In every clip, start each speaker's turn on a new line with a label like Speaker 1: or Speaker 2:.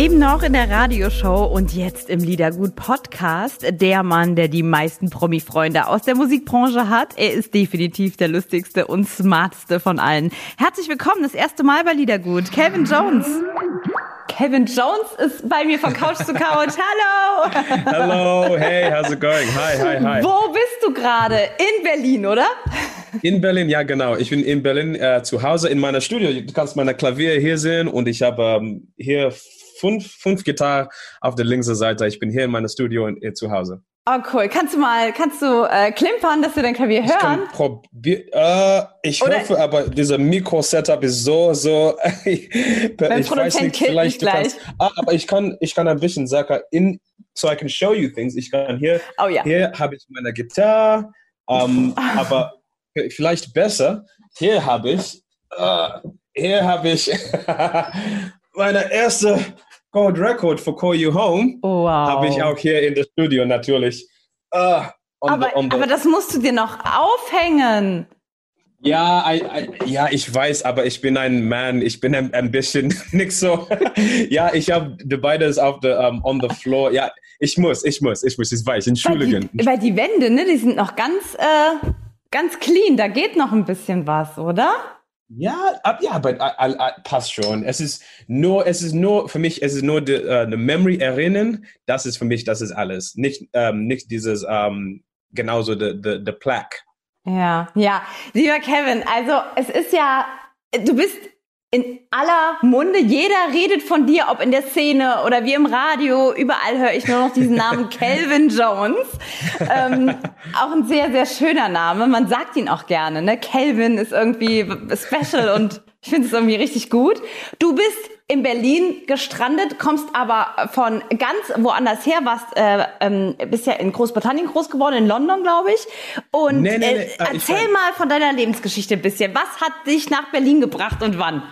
Speaker 1: Eben noch in der Radioshow und jetzt im Liedergut Podcast. Der Mann, der die meisten Promi-Freunde aus der Musikbranche hat. Er ist definitiv der lustigste und smarteste von allen. Herzlich willkommen, das erste Mal bei Liedergut. Calvin Jones. Kevin Jones ist bei mir von Couch zu Couch. Hallo!
Speaker 2: Hello, hey, how's it going? Hi, hi, hi.
Speaker 1: Wo bist du gerade? In Berlin, oder?
Speaker 2: In Berlin, ja genau. Ich bin in Berlin äh, zu Hause in meiner Studio. Du kannst meine Klavier hier sehen und ich habe ähm, hier fünf, fünf Gitarren auf der linken Seite. Ich bin hier in meinem Studio in, in, zu Hause.
Speaker 1: Oh cool. Kannst du mal, kannst du äh, klimpern, dass wir dein Klavier hören?
Speaker 2: Ich, probier, äh, ich hoffe, aber dieser Mikro-Setup ist so, so. ich
Speaker 1: weiß nicht, vielleicht
Speaker 2: du kannst, ah, aber ich kann, ich kann ein bisschen sagen, in, so I can show you things. Ich kann hier,
Speaker 1: oh, ja.
Speaker 2: hier habe ich meine Gitarre, ähm, aber vielleicht besser. Hier habe ich, äh, hier habe ich meine erste Gold Record for Call You Home
Speaker 1: wow.
Speaker 2: habe ich auch hier in der Studio natürlich. Uh,
Speaker 1: aber, the, the aber das musst du dir noch aufhängen.
Speaker 2: Ja, I, I, ja, ich weiß, aber ich bin ein Mann. Ich bin ein, ein bisschen nicht so. ja, ich habe die beides auf the um, on the floor. Ja, ich muss, ich muss, ich muss. Ich weiß, entschuldigen.
Speaker 1: Weil die, weil die Wände, ne, die sind noch ganz, äh, ganz clean. Da geht noch ein bisschen was, oder?
Speaker 2: Ja, ab, ja, aber passt schon. Es ist nur, es ist nur für mich, es ist nur die, uh, Memory erinnern. Das ist für mich, das ist alles. Nicht, ähm, nicht dieses ähm, genauso the, the, the plaque.
Speaker 1: Ja, ja, lieber Kevin. Also es ist ja, du bist in aller Munde. Jeder redet von dir, ob in der Szene oder wie im Radio. Überall höre ich nur noch diesen Namen Calvin Jones. Ähm, auch ein sehr, sehr schöner Name. Man sagt ihn auch gerne. Ne? Calvin ist irgendwie special und ich finde es irgendwie richtig gut. Du bist in Berlin gestrandet, kommst aber von ganz woanders her, warst äh, ähm, bist ja in Großbritannien groß geworden, in London, glaube ich. Und nee, nee, nee. Äh, erzähl mal von deiner Lebensgeschichte ein bisschen. Was hat dich nach Berlin gebracht und wann?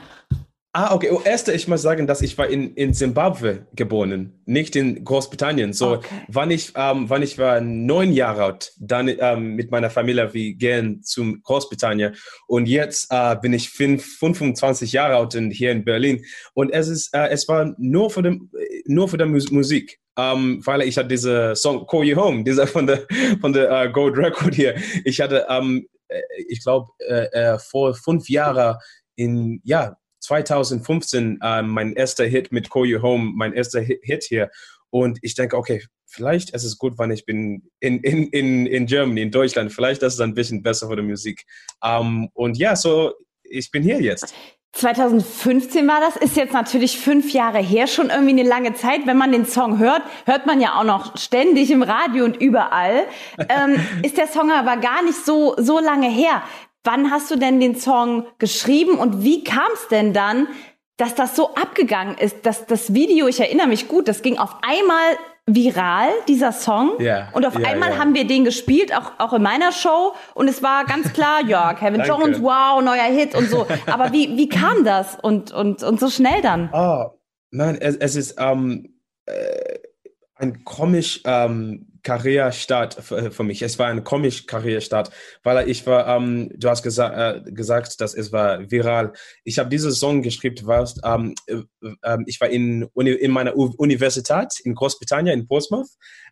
Speaker 2: Ah, okay. Oh, erste, ich muss sagen, dass ich war in, in Zimbabwe geboren, nicht in Großbritannien. So, okay. wann ich, ähm, wann ich war neun Jahre alt, dann ähm, mit meiner Familie, wir gehen zum Großbritannien. Und jetzt äh, bin ich fünf, 25 Jahre alt und hier in Berlin. Und es ist, äh, es war nur für den, nur für die Musik. Um, ähm, weil ich hatte diese Song Call You Home, dieser von der von der uh, Gold Record hier. Ich hatte, um, ähm, ich glaube, äh, äh, vor fünf Jahren in ja 2015 äh, mein erster Hit mit Call You Home, mein erster Hit hier. Und ich denke, okay, vielleicht ist es gut, wenn ich bin in, in, in, in Germany, in Deutschland. Vielleicht ist es ein bisschen besser für die Musik. Um, ähm, und ja, so, ich bin hier jetzt.
Speaker 1: 2015 war das, ist jetzt natürlich fünf Jahre her, schon irgendwie eine lange Zeit. Wenn man den Song hört, hört man ja auch noch ständig im Radio und überall. ähm, ist der Song aber gar nicht so, so lange her. Wann hast du denn den Song geschrieben und wie kam es denn dann, dass das so abgegangen ist, dass das Video, ich erinnere mich gut, das ging auf einmal viral, dieser Song.
Speaker 2: Yeah,
Speaker 1: und auf
Speaker 2: yeah,
Speaker 1: einmal
Speaker 2: yeah.
Speaker 1: haben wir den gespielt, auch, auch in meiner Show. Und es war ganz klar, ja, Kevin Jones, wow, neuer Hit und so. Aber wie, wie kam das und, und, und so schnell dann?
Speaker 2: Oh, nein, es, es ist ähm, äh, ein komisch ähm, Karrierestart für, für, mich. Es war ein komisch Karrierestart, weil ich war, ähm, du hast gesa äh, gesagt, dass es war viral. Ich habe diesen Song geschrieben, weil ähm, äh, ich war in, Uni in meiner U Universität in Großbritannien, in Portsmouth,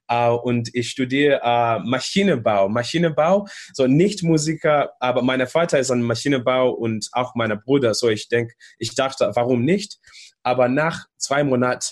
Speaker 2: äh, und ich studiere äh, Maschinenbau. Maschinenbau, so nicht Musiker, aber mein Vater ist ein Maschinenbau und auch mein Bruder. So ich denke, ich dachte, warum nicht? Aber nach zwei Monaten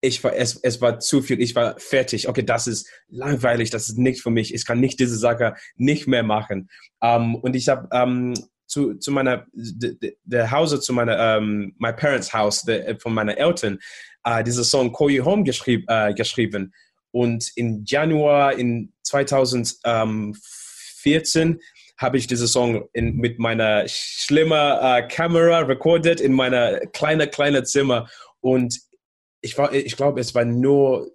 Speaker 2: ich war, es, es war zu viel, ich war fertig. Okay, das ist langweilig, das ist nichts für mich. Ich kann nicht diese Sache nicht mehr machen. Um, ähm, und ich habe um, ähm, zu, zu meiner, der Hause, zu meiner, um, ähm, my parents house, de, von meiner Eltern, uh, diese Song Call You Home geschrieb, uh, geschrieben. Und in Januar in 2014 habe ich diese Song in, mit meiner schlimmen uh, Kamera recorded in meiner kleinen, kleinen Zimmer. Und ich, war, ich glaube, es war nur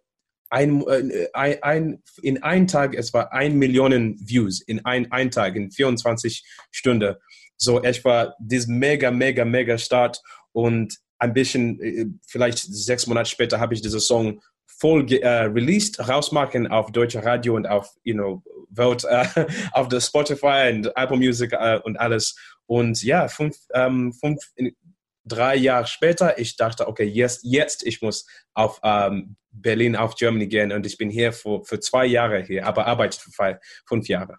Speaker 2: ein, äh, ein, ein, in einem Tag, es war ein Million Views in ein, ein Tag, in 24 Stunden. So, es war dieses mega, mega, mega Start und ein bisschen, äh, vielleicht sechs Monate später habe ich diesen Song voll äh, released, rausmachen auf deutsche Radio und auf, you know, Welt, äh, auf der Spotify und Apple Music äh, und alles. Und ja, fünf, ähm, fünf, drei Jahre später, ich dachte, okay, jetzt, jetzt ich muss auf ähm, Berlin, auf Germany gehen und ich bin hier für, für zwei Jahre hier, aber arbeite für fünf Jahre.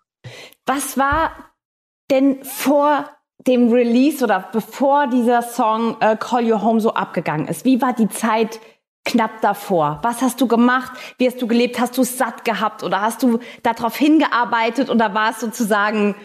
Speaker 1: Was war denn vor dem Release oder bevor dieser Song äh, Call You Home so abgegangen ist? Wie war die Zeit knapp davor? Was hast du gemacht? Wie hast du gelebt? Hast du es satt gehabt oder hast du darauf hingearbeitet oder war es sozusagen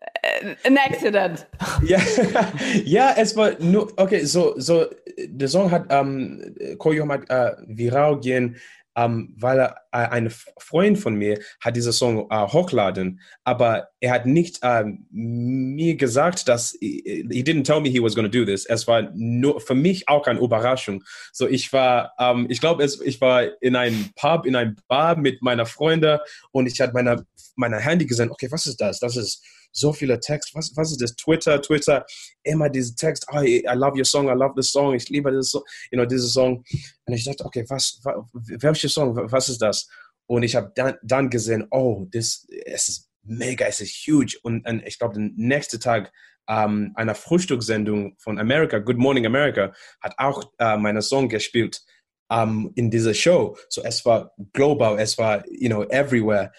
Speaker 1: äh, ein Accident?
Speaker 2: Ja, ja, es war nur, okay, so, so, der Song hat, ähm, Home hat äh, viral gehen ähm, weil äh, ein Freund von mir hat diesen Song äh, hochladen, aber er hat nicht ähm, mir gesagt, dass he didn't tell me he was to do this. Es war nur für mich auch eine Überraschung. So ich war, ähm, ich glaube, ich war in einem Pub, in einem Bar mit meiner Freundin und ich hatte meine meine Handy gesehen. Okay, was ist das? Das ist so viele Text. Was, was ist das? Twitter, Twitter, immer diese Text. Oh, I love your song, I love the song. Ich liebe das, you know, diese Song. Und ich dachte, okay, was, welcher Song? Was ist das? Und ich habe dann, dann gesehen, oh, das, ist mega, es ist huge. Und, und ich glaube, den nächsten Tag ähm, einer Frühstückssendung von America, Good Morning America, hat auch äh, meine Song gespielt ähm, in dieser Show. So es war global, es war, you know, everywhere.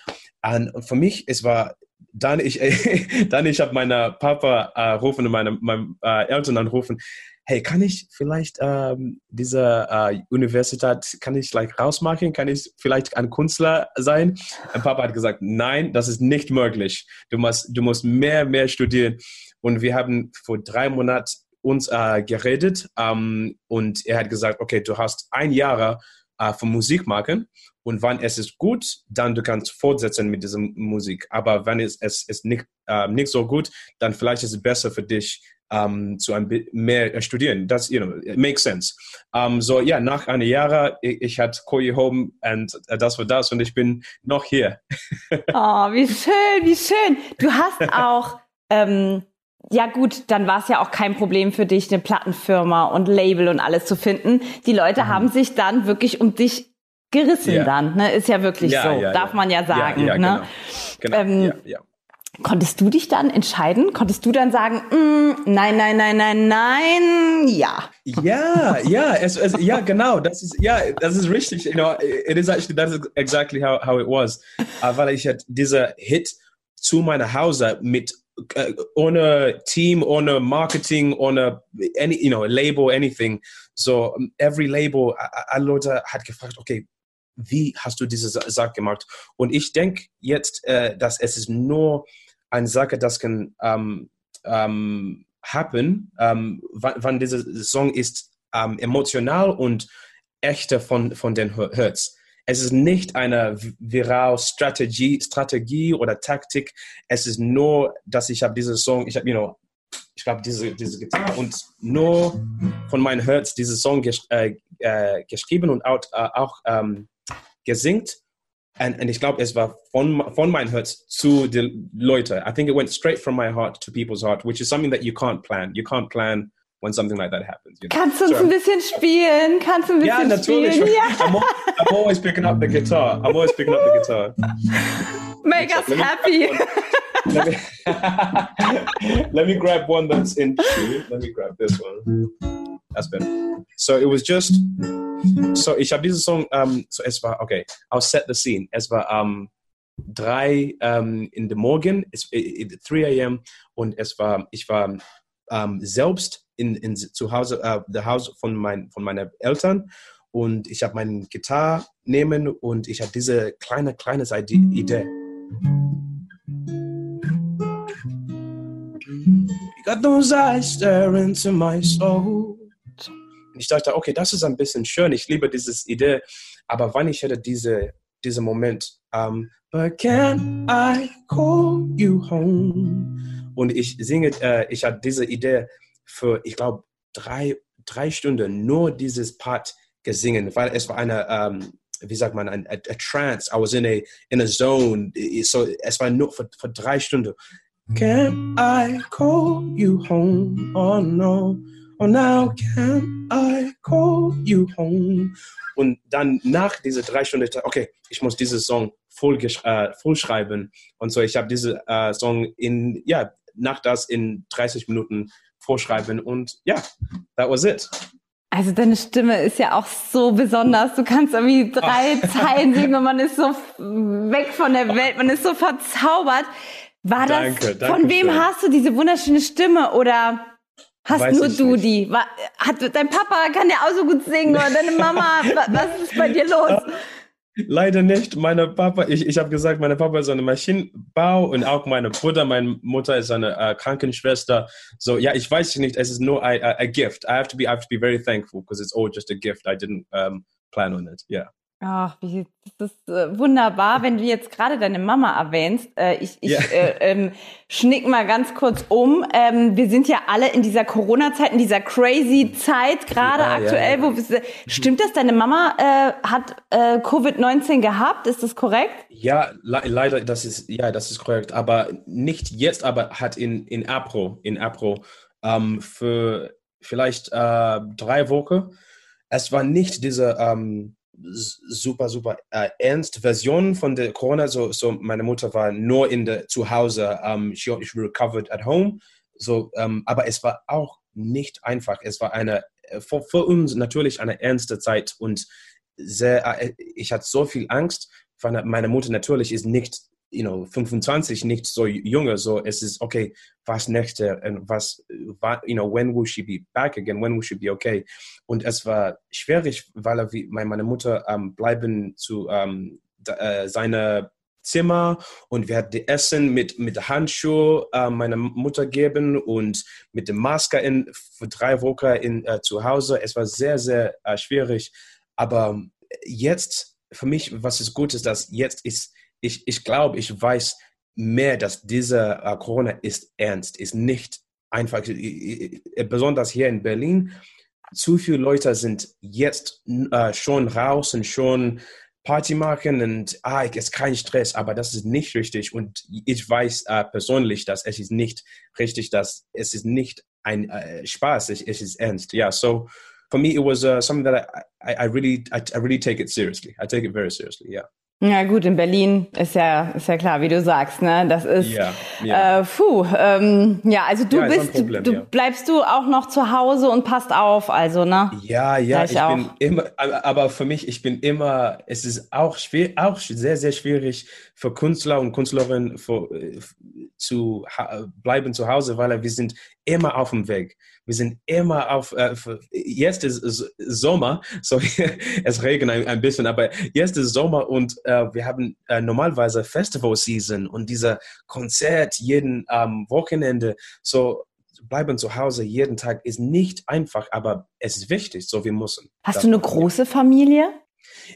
Speaker 2: Und für mich, es war dann ich, dann ich habe meine Papa äh, rufen und meine, meine äh, Eltern anrufen. Hey, kann ich vielleicht ähm, diese äh, Universität, kann ich like, rausmachen? Kann ich vielleicht ein Künstler sein? Mein Papa hat gesagt, nein, das ist nicht möglich. Du musst, du musst mehr, mehr studieren. Und wir haben vor drei Monaten uns äh, geredet ähm, und er hat gesagt, okay, du hast ein Jahr äh, für Musik machen und wenn es ist gut, dann du kannst fortsetzen mit dieser Musik. Aber wenn es, es ist nicht, äh, nicht so gut, dann vielleicht ist es besser für dich, ähm, zu ein mehr studieren. Das, you know, it makes sense. Um, so, ja, nach einem Jahr, ich, ich hatte Koi Home und uh, das war das und ich bin noch hier.
Speaker 1: oh, wie schön, wie schön. Du hast auch, ähm, ja gut, dann war es ja auch kein Problem für dich, eine Plattenfirma und Label und alles zu finden. Die Leute mhm. haben sich dann wirklich um dich gerissen ja. dann, ne? Ist ja wirklich ja, so, ja, darf man ja sagen. ne? Genau. genau. Ähm, konntest du dich dann entscheiden? Konntest du dann sagen, mm, nein, nein, nein, nein, nein, ja?
Speaker 2: Ja, ja, es, es, ja, genau, das ist, ja, das ist richtig. You know, it is actually, that is exactly how, how it was. Uh, weil ich hatte dieser Hit zu meiner Hause mit uh, ohne Team, ohne Marketing, ohne any, you know, Label, anything. So every Label, alle Leute hat gefragt, okay, wie hast du diese Sache gemacht? Und ich denke jetzt, äh, dass es ist nur eine Sache, das kann ähm, ähm, happen, ähm, wann, wann dieser Song ist ähm, emotional und echter von, von den Hurts. Es ist nicht eine viral Strategie, Strategie oder Taktik. Es ist nur, dass ich habe diesen Song, ich habe, you know, ich glaube, diese, diese Gitarre und nur von meinen Herz diesen Song ges äh, äh, geschrieben und auch, äh, auch ähm, gesingt. And, und ich glaube, es war von, von mein Herz zu den Leuten. I think it went straight from my heart to people's heart, which is something that you can't plan. You can't plan when something like that happens. You
Speaker 1: know? Kannst du uns so, ein bisschen spielen? Kannst du ein bisschen ja, natürlich. spielen? Ja,
Speaker 2: I'm, I'm always picking up the guitar. I'm always picking up the guitar.
Speaker 1: Make us happy.
Speaker 2: let, me, let me grab one that's in two. Let me grab this one. That's. So it was just so ich habe diesen Song, um, so es war, okay, I'll set the scene. Es war um, drei um, in der Morgen, es, 3 a.m. und es war, ich war um, selbst in, in, zu Hause, uh, das Haus von, mein, von meinen Eltern und ich habe meine Gitarre nehmen und ich habe diese kleine, kleine Idee. You got those eyes staring into my soul ich dachte, okay, das ist ein bisschen schön, ich liebe diese Idee, aber wann ich hätte diese, diesen Moment, um, but can I call you home? Und ich singe, äh, ich hatte diese Idee für, ich glaube, drei, drei Stunden nur dieses Part gesungen, weil es war eine, ähm, wie sagt man, ein a, a trance. I was in a, in a zone. So, es war nur für, für drei Stunden. Can I call you home? Oh no. Oh now can I call you home? Und dann nach diese drei Stunden, okay, ich muss diesen Song voll, äh, voll schreiben. Und so, ich habe diesen äh, Song in, ja, nach das in 30 Minuten vorschreiben und ja, that was it.
Speaker 1: Also deine Stimme ist ja auch so besonders. Du kannst irgendwie drei Zeilen singen und man ist so weg von der Welt, man ist so verzaubert. War das, danke, danke von wem schön. hast du diese wunderschöne Stimme oder hast Weiß nur du nicht. die? Hat, dein Papa kann ja auch so gut singen oder deine Mama, was ist bei dir los?
Speaker 2: Leider nicht. Meine Papa, ich, ich habe gesagt, meine Papa ist eine Maschinenbau und auch meine Bruder, meine Mutter ist eine äh, Krankenschwester. So, ja, ich weiß nicht, es ist nur a, a gift. I have to be, I have to be very thankful because it's all just a gift. I didn't um, plan on it. Yeah.
Speaker 1: Ach, wie, das ist äh, wunderbar, wenn du jetzt gerade deine Mama erwähnst. Äh, ich ich yeah. äh, ähm, schnick mal ganz kurz um. Ähm, wir sind ja alle in dieser Corona-Zeit, in dieser crazy Zeit gerade ja, aktuell. Ja, ja. Wo stimmt das? Deine Mama äh, hat äh, Covid-19 gehabt? Ist das korrekt?
Speaker 2: Ja, le leider, das ist ja, das ist korrekt. Aber nicht jetzt, aber hat in in April, in April ähm, für vielleicht drei Wochen. Es war nicht diese ähm, super, super äh, ernst Version von der Corona. So, so meine Mutter war nur in der zu Hause. Um, she, she recovered at home. So, um, aber es war auch nicht einfach. Es war eine äh, für, für uns natürlich eine ernste Zeit und sehr. Äh, ich hatte so viel Angst. Meine Mutter natürlich ist nicht you know, 25, nicht so junge, so es ist, okay, was nächste, und was, you know, when will she be back again, when will she be okay? Und es war schwierig, weil meine Mutter ähm, bleiben zu ähm, äh, seine Zimmer und wir hatten Essen mit, mit Handschuhe äh, meiner Mutter geben und mit dem Maske in, für drei Wochen in, äh, zu Hause. Es war sehr, sehr äh, schwierig. Aber jetzt, für mich, was ist gut ist, dass jetzt ist ich, ich glaube, ich weiß mehr, dass diese äh, Corona ist ernst, ist nicht einfach, besonders hier in Berlin. Zu viele Leute sind jetzt äh, schon raus und schon Party machen und ah, ist kein Stress, aber das ist nicht richtig. Und ich weiß äh, persönlich, dass es ist nicht richtig, dass es ist nicht ein äh, Spaß, es, es ist ernst. Yeah, so for me, it was uh, something that I, I, I really, I, I really take it seriously. I take it very seriously. Yeah.
Speaker 1: Ja gut, in Berlin ist ja ist ja klar, wie du sagst, ne? Das ist ja, ja. Äh, puh, ähm, ja, also du ja, bist Problem, du, du bleibst du auch noch zu Hause und passt auf, also ne?
Speaker 2: Ja, ja, ich, ich bin immer, aber für mich, ich bin immer, es ist auch schwer, auch sehr sehr schwierig für Künstler und Künstlerinnen für, äh, zu bleiben zu Hause, weil wir sind immer auf dem Weg. Wir sind immer auf, äh, jetzt ist Sommer, so es regnet ein, ein, bisschen, aber jetzt ist Sommer und äh, wir haben äh, normalerweise Festival Season und dieser Konzert jeden ähm, Wochenende, so bleiben zu Hause jeden Tag ist nicht einfach, aber es ist wichtig, so wir müssen.
Speaker 1: Hast du eine große Familie?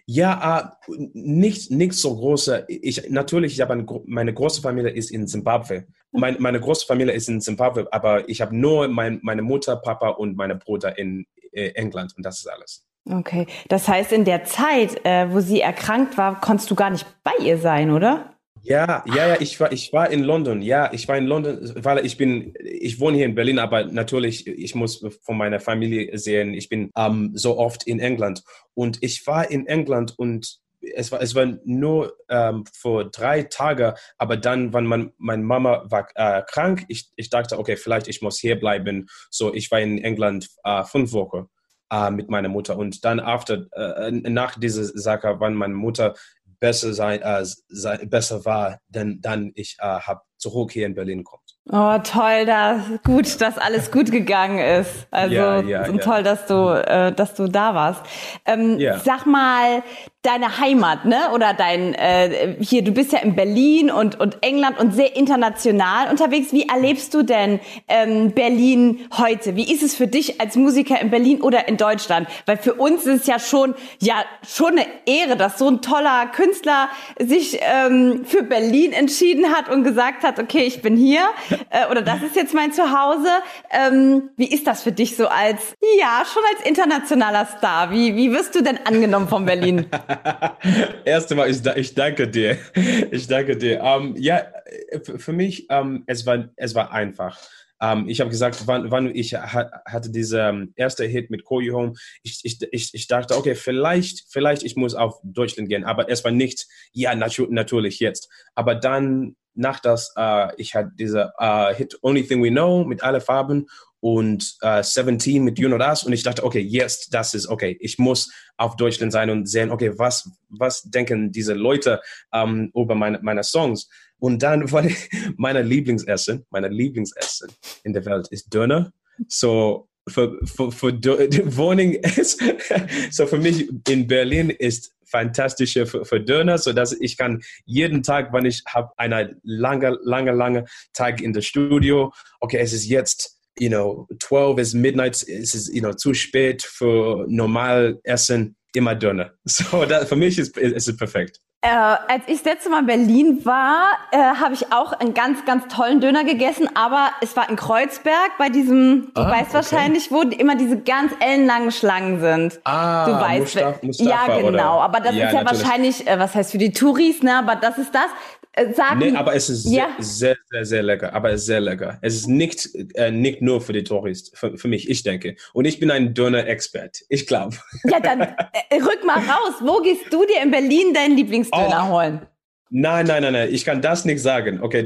Speaker 2: Ja, äh, nicht, nicht so große. Ich, natürlich, ich habe eine, meine große Familie ist in Zimbabwe. Mein, meine große Familie ist in Zimbabwe, aber ich habe nur mein, meine Mutter, Papa und meine Bruder in äh, England und das ist alles.
Speaker 1: Okay, das heißt, in der Zeit, äh, wo sie erkrankt war, konntest du gar nicht bei ihr sein, oder?
Speaker 2: Ja, ja, ja, ich war, ich war in London. Ja, ich war in London, weil ich bin, ich wohne hier in Berlin, aber natürlich, ich muss von meiner Familie sehen. Ich bin ähm, so oft in England und ich war in England und es war, es war nur ähm, vor drei Tagen, aber dann, wenn man, meine Mama war äh, krank, ich, ich dachte, okay, vielleicht ich muss hier bleiben. So, ich war in England äh, fünf Wochen äh, mit meiner Mutter und dann after, äh, nach dieser Sache, wann meine Mutter besser sein, äh, sein besser war, denn dann ich äh, habe zurück hier in Berlin kommt.
Speaker 1: Oh, toll, da gut, dass alles gut gegangen ist. Also ja, ja. toll, dass du, äh, dass du da warst. Ähm, Sag mal, deine Heimat, ne? Oder dein äh, hier, du bist ja in Berlin und und England und sehr international unterwegs. Wie erlebst du denn ähm, Berlin heute? Wie ist es für dich als Musiker in Berlin oder in Deutschland? Weil für uns ist es ja schon ja schon eine Ehre, dass so ein toller Künstler sich ähm, für Berlin entschieden hat und gesagt hat, okay, ich bin hier äh, oder das ist jetzt mein Zuhause. Ähm, wie ist das für dich so als Ja, schon als internationaler Star. Wie, wie wirst du denn angenommen von Berlin?
Speaker 2: Erst einmal, ich, ich danke dir. Ich danke dir. Um, ja, für mich, um, es, war, es war einfach. Um, ich habe gesagt, wann, wann ich ha hatte diese um, erste Hit mit Call You Home, ich, ich, ich, ich dachte, okay, vielleicht, vielleicht ich muss auf Deutschland gehen, aber es war nicht, ja, natu natürlich jetzt. Aber dann, nach das, uh, ich hatte diese uh, Hit Only Thing We Know mit alle Farben und uh, 17 mit Know Das und ich dachte, okay, jetzt, das ist okay. Ich muss auf Deutschland sein und sehen, okay, was, was denken diese Leute um, über meine, meine Songs? Und dann war meine Lieblingsessen, meine Lieblingsessen in der Welt ist Döner. So für, für, für Wohnung ist, so für mich in Berlin ist fantastische für, für Döner, so dass ich kann jeden Tag, wenn ich habe eine lange, lange, lange Tag in der Studio, okay, es ist jetzt you know, 12 is midnight, es ist, you know, zu spät für normal Essen, immer Döner. So, that, für mich ist, ist es perfekt.
Speaker 1: Äh, als ich das letzte Mal in Berlin war, äh, habe ich auch einen ganz, ganz tollen Döner gegessen, aber es war in Kreuzberg bei diesem, du
Speaker 2: Ah,
Speaker 1: weißt
Speaker 2: okay.
Speaker 1: wahrscheinlich, wo immer diese ganz ellenlangen Schlangen sind.
Speaker 2: Ah,
Speaker 1: du weißt,
Speaker 2: Mustaf- Mustafa,
Speaker 1: ja genau,
Speaker 2: oder?
Speaker 1: aber das
Speaker 2: Ja,
Speaker 1: ist ja
Speaker 2: natürlich.
Speaker 1: wahrscheinlich, äh, was heißt für die Touris, ne? Aber das ist das. Äh, sag
Speaker 2: Nee, aber es ist
Speaker 1: ja.
Speaker 2: sehr, sehr, sehr, sehr lecker. Aber es ist sehr lecker. Es ist nicht, äh, nicht nur für die Touristen, für, für mich, ich denke. Und ich bin ein Döner-Expert. Ich glaube.
Speaker 1: Ja, dann äh, rück mal raus. Wo gehst du dir in Berlin deinen Lieblingsdöner
Speaker 2: Oh.
Speaker 1: holen?
Speaker 2: Nein, nein, nein, nein. Ich kann das nicht sagen. Okay,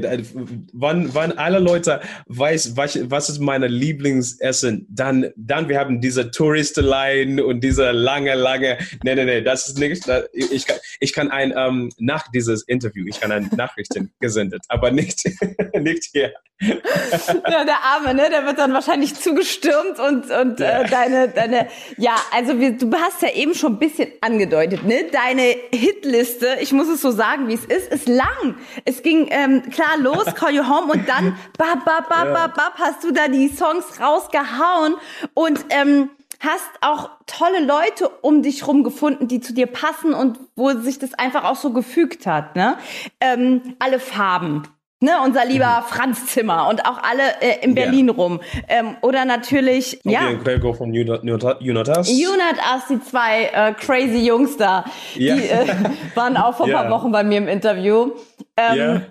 Speaker 2: wann, wann alle Leute weiß, was, was ist meine Lieblingsessen, dann, dann wir haben diese Touristenline und diese lange, lange. Nee, nee, nee, das ist nicht. Ich kann, ich kann ein ähm, nach dieses Interview, ich kann ein Nachrichten gesendet, aber nicht, nicht hier.
Speaker 1: Ja, der Arme, ne? Der wird dann wahrscheinlich zugestürmt und, und
Speaker 2: Ja.
Speaker 1: äh, deine, deine, ja, also wir, du hast ja eben schon ein bisschen angedeutet, ne? Deine Hitliste, ich muss es so sagen, wie es ist, ist lang. Es ging ähm, klar los, Call You Home und dann bab, bab, bab,
Speaker 2: Ja.
Speaker 1: bab, bab, hast du da die Songs rausgehauen und ähm, hast auch tolle Leute um dich rum gefunden, die zu dir passen und wo sich das einfach auch so gefügt hat, ne? Ähm, alle Farben. Ne, unser lieber Franz Zimmer und auch alle äh, in
Speaker 2: Mhm. Ja.
Speaker 1: Berlin rum. Ähm, oder natürlich, ja,
Speaker 2: Okay, Gregor von Junotas.
Speaker 1: Unat Us, die zwei äh, crazy Jungs da,
Speaker 2: Ja.
Speaker 1: die äh, waren auch vor ein
Speaker 2: Ja.
Speaker 1: paar Wochen bei mir im Interview. Ähm,
Speaker 2: Ja.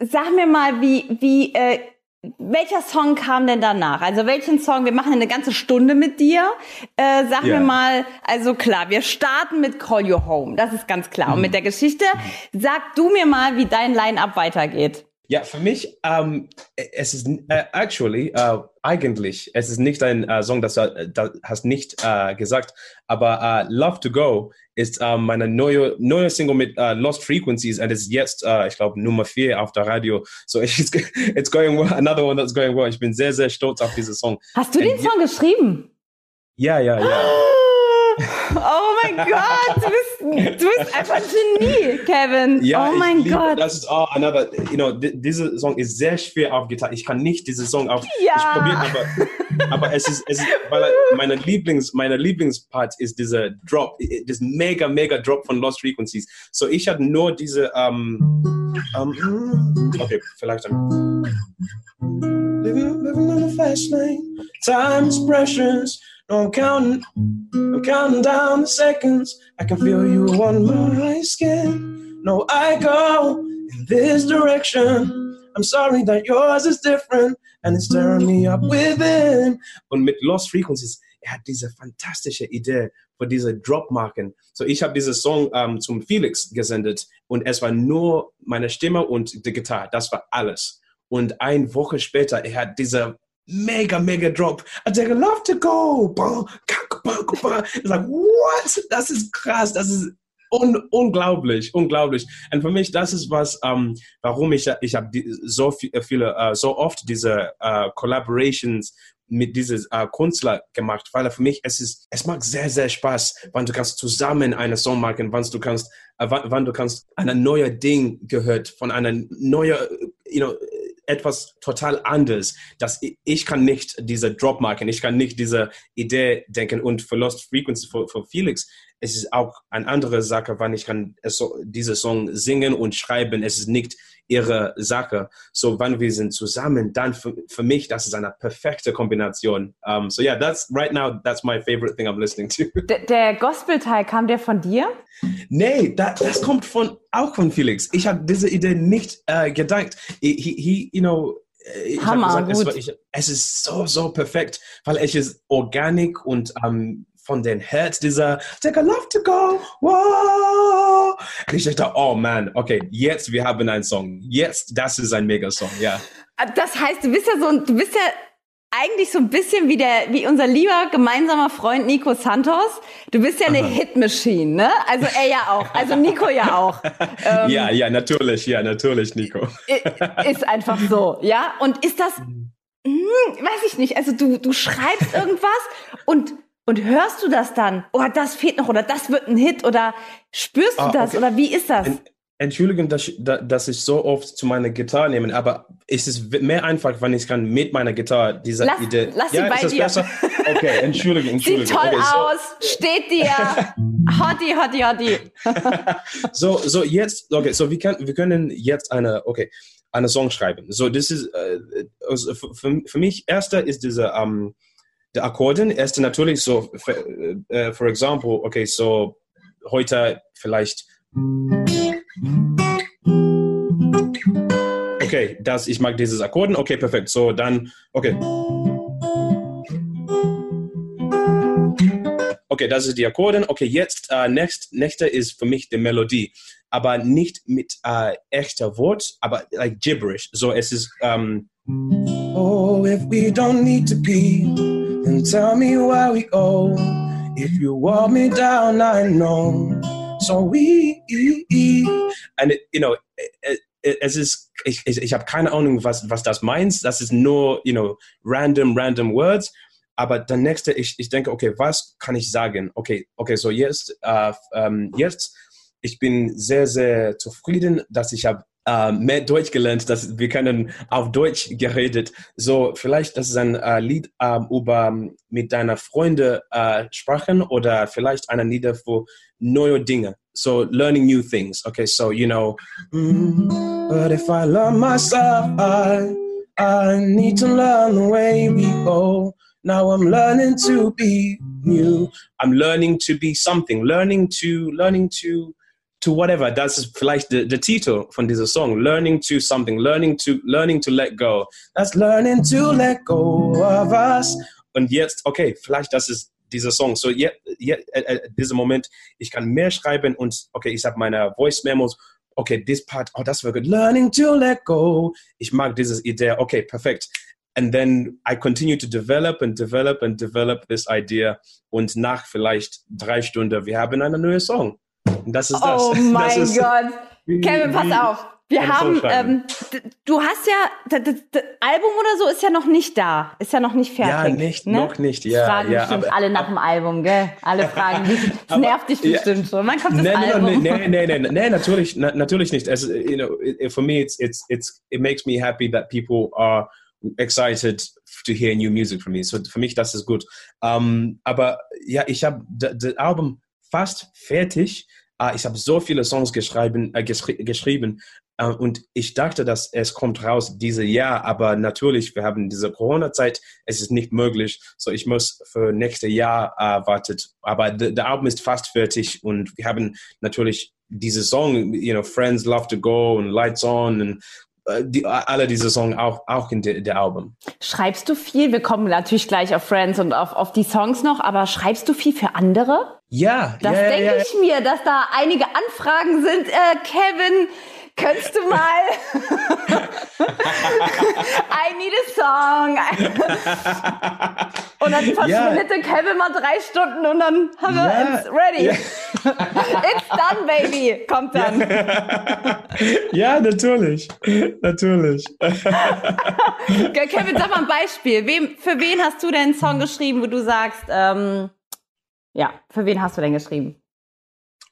Speaker 1: Sag mir mal, wie, wie, äh, welcher Song kam denn danach? Also welchen Song? Wir machen eine ganze Stunde mit dir. Äh, sag
Speaker 2: Ja.
Speaker 1: mir mal, also klar, wir starten mit Call You Home, das ist ganz klar.
Speaker 2: Mhm.
Speaker 1: Und mit der Geschichte, sag du mir mal, wie dein Line-Up weitergeht.
Speaker 2: Ja, für mich, ähm, es ist äh, actually, äh, eigentlich, es ist nicht ein äh, Song, das, äh, das hast nicht äh, gesagt, aber äh, Love to Go ist äh, meine neue, neue Single mit äh, Lost Frequencies und ist jetzt, äh, ich glaube, Nummer vier auf der Radio. So it's, it's going well, another one that's going well. Ich bin sehr, sehr stolz auf diesen Song.
Speaker 1: Hast du den
Speaker 2: Äh,
Speaker 1: Song geschrieben?
Speaker 2: Ja, ja, ja.
Speaker 1: Oh mein Gott, du bist, du bist einfach ein Genie, Kevin.
Speaker 2: Ja,
Speaker 1: oh mein Gott.
Speaker 2: Das ist auch another, you know, di- dieser Song ist sehr schwer auf Gitarre. Ich kann nicht diesen Song auf.
Speaker 1: Ja.
Speaker 2: Ich probiere, aber, aber es ist, es ist, weil meine Lieblings, meine Lieblingspart ist dieser Drop, das mega, mega Drop von Lost Frequencies. So ich hatte nur diese, ähm, ähm, okay, vielleicht dann. Living, living in a fast lane, time is precious. No, I'm counting, I'm counting down the seconds. I can feel you on my skin. No, I go in this direction. I'm sorry that yours is different and it's tearing me up within. Und mit Lost Frequencies, er hat diese fantastische Idee für diese Drop-Marken. So, ich habe diesen Song ähm, zum Felix gesendet und es war nur meine Stimme und die Gitarre. Das war alles. Und eine Woche später, er hat diese mega, mega Drop. I take a love to go. It's like, what? Das ist krass. Das ist un unglaublich, unglaublich. Und für mich, das ist was, ähm, warum ich, ich habe so viel, viele, äh, so oft diese äh, Collaborations mit dieses äh, Künstler gemacht, weil für mich es ist, es macht sehr, sehr Spaß, wenn du kannst zusammen eine Song machen, wann du kannst, äh, wann, wann du kannst ein neuer Ding gehört von einer neue, you know, etwas total anderes, dass ich, ich kann nicht diese Drop machen, ich kann nicht diese Idee denken und für Lost Frequency für, für Felix, es ist auch eine andere Sache, wann ich kann so, diese Song singen und schreiben. Es ist nicht ihre Sache. So, wann wir sind zusammen, dann für, für mich, das ist eine perfekte Kombination. Um, so yeah, that's right now, that's my favorite thing I'm listening to.
Speaker 1: D der Gospel-Teil, kam der von dir?
Speaker 2: Nee, da, das kommt von, auch von Felix. Ich habe diese Idee nicht äh, gedacht. He, he, you know, äh, ich
Speaker 1: Hammer,
Speaker 2: gesagt,
Speaker 1: gut.
Speaker 2: es, ich, es, ist so, so perfekt, weil es ist organik und ähm, von den Herz dieser Take a love to go, wow. Und ich dachte, oh man, okay, jetzt wir haben einen Song. Jetzt, das ist ein Megasong, ja.
Speaker 1: Das heißt, du bist ja so, du bist ja eigentlich so ein bisschen wie der, wie unser lieber gemeinsamer Freund Nico Santos. Du bist ja eine Hitmachine, ne? Also er ja auch. Also Nico ja auch.
Speaker 2: Ähm, ja, ja, natürlich, ja, natürlich, Nico.
Speaker 1: Ist einfach so, ja? Und ist das, hm, weiß ich nicht, also du, du schreibst irgendwas und und hörst du das dann? Oh, das fehlt noch oder das wird ein Hit oder spürst du ah, das okay. oder wie ist das?
Speaker 2: Entschuldigung, dass, dass ich so oft zu meiner Gitarre nehme, aber es ist mehr einfach, wenn ich kann mit meiner Gitarre diese
Speaker 1: lass,
Speaker 2: Idee.
Speaker 1: Lass sie
Speaker 2: ja,
Speaker 1: bei
Speaker 2: ist das
Speaker 1: dir.
Speaker 2: besser? Okay, Entschuldigung, Entschuldigung.
Speaker 1: Sieht toll
Speaker 2: okay, so.
Speaker 1: aus, steht dir. Hottie, hottie, hottie.
Speaker 2: so, so jetzt, okay, so wir, kann, wir können jetzt eine, okay, eine Song schreiben. So, das ist, uh, für, für mich, erster ist diese, um, der Akkorden. Erste natürlich so, for, uh, for example, okay, so heute vielleicht Okay, das, ich mag dieses Akkorden. Okay, perfekt. So, dann, okay. Okay, das ist die Akkorden. Okay, jetzt, uh, next, nächste ist für mich die Melodie. Aber nicht mit uh, echter Wort, aber like gibberish. So, es ist, um, Oh, if we don't need to be, then tell me where we go. If you walk me down, I know. So we, and it, you know, it, es ist, ich, ich, ich habe keine Ahnung, was, was das meint. Das ist nur, you know, random, random words. Aber der nächste, ich, ich denke, okay, was kann ich sagen? Okay, okay, so jetzt, äh, ähm, jetzt, ich bin sehr, sehr zufrieden, dass ich habe äh, mehr Deutsch gelernt, dass wir können auf Deutsch geredet. So, vielleicht das ist ein äh, Lied äh, über mit deiner Freunde äh, sprechen oder vielleicht eine Lied für neue Dinge. So, learning new things. Okay, so, you know, mm, but if I learn myself, I, I need to learn the way we go. Now I'm learning to be new. I'm learning to be something, learning to, learning to, to whatever. Das ist vielleicht der, der Titel von dieser Song. Learning to something, learning to, learning to let go. That's learning to let go of us. Und jetzt, okay, vielleicht das ist dieser Song. So, yeah, yeah, äh, äh, dieser Moment, ich kann mehr schreiben und, okay, ich habe meine Voice Memos. Okay, this part, oh, das war gut. Learning to let go. Ich mag dieses Idee. Okay, perfekt. And then I continue to develop and develop and develop this idea. Und nach vielleicht drei Stunden, wir haben einen neuen Song. Und das ist das.
Speaker 1: Oh mein
Speaker 2: das
Speaker 1: Gott. Kevin, pass auf. Wir haben, ähm, du hast ja, das, Album oder so ist ja noch nicht da, ist ja noch nicht fertig.
Speaker 2: Ja, nicht,
Speaker 1: ne?
Speaker 2: noch nicht, ja.
Speaker 1: Fragen
Speaker 2: ja,
Speaker 1: bestimmt
Speaker 2: aber,
Speaker 1: alle nach dem Album, gell? Alle fragen. Das nervt dich bestimmt
Speaker 2: ja,
Speaker 1: schon. Wann kommt das
Speaker 2: nee,
Speaker 1: Album?
Speaker 2: Nee, nee, nee, nee, nee, natürlich, na, natürlich nicht. As, you know, it, for me, it's, it's, it's, it makes me happy that people are excited to hear new music from me. So für mich, das ist gut. Um, aber ja, ich habe das Album fast fertig. Uh, ich habe so viele Songs geschrieben, äh, geschri geschrieben uh, und ich dachte, dass es kommt raus dieses Jahr, aber natürlich, wir haben diese Corona-Zeit, es ist nicht möglich, so ich muss für nächstes Jahr uh, wartet. Aber der Album ist fast fertig und wir haben natürlich diese Song, you know, Friends Love to Go und Lights On und die, alle diese Songs auch, auch in der, der Album.
Speaker 1: Schreibst du viel? Wir kommen natürlich gleich auf Friends und auf, auf die Songs noch, aber schreibst du viel für andere?
Speaker 2: Ja.
Speaker 1: Das
Speaker 2: ja,
Speaker 1: denke
Speaker 2: ja, ja.
Speaker 1: ich mir, dass da einige Anfragen sind. Äh, Kevin, könntest du mal? I need a song. und dann verschwindet Kevin mal drei Stunden und dann haben wir
Speaker 2: Ja.
Speaker 1: it's ready. It's done, baby. Kommt dann.
Speaker 2: ja, natürlich. Natürlich.
Speaker 1: Kevin, sag mal ein Beispiel. Wem, für wen hast du denn einen Song geschrieben, wo du sagst, ähm, ja, für wen hast du denn geschrieben?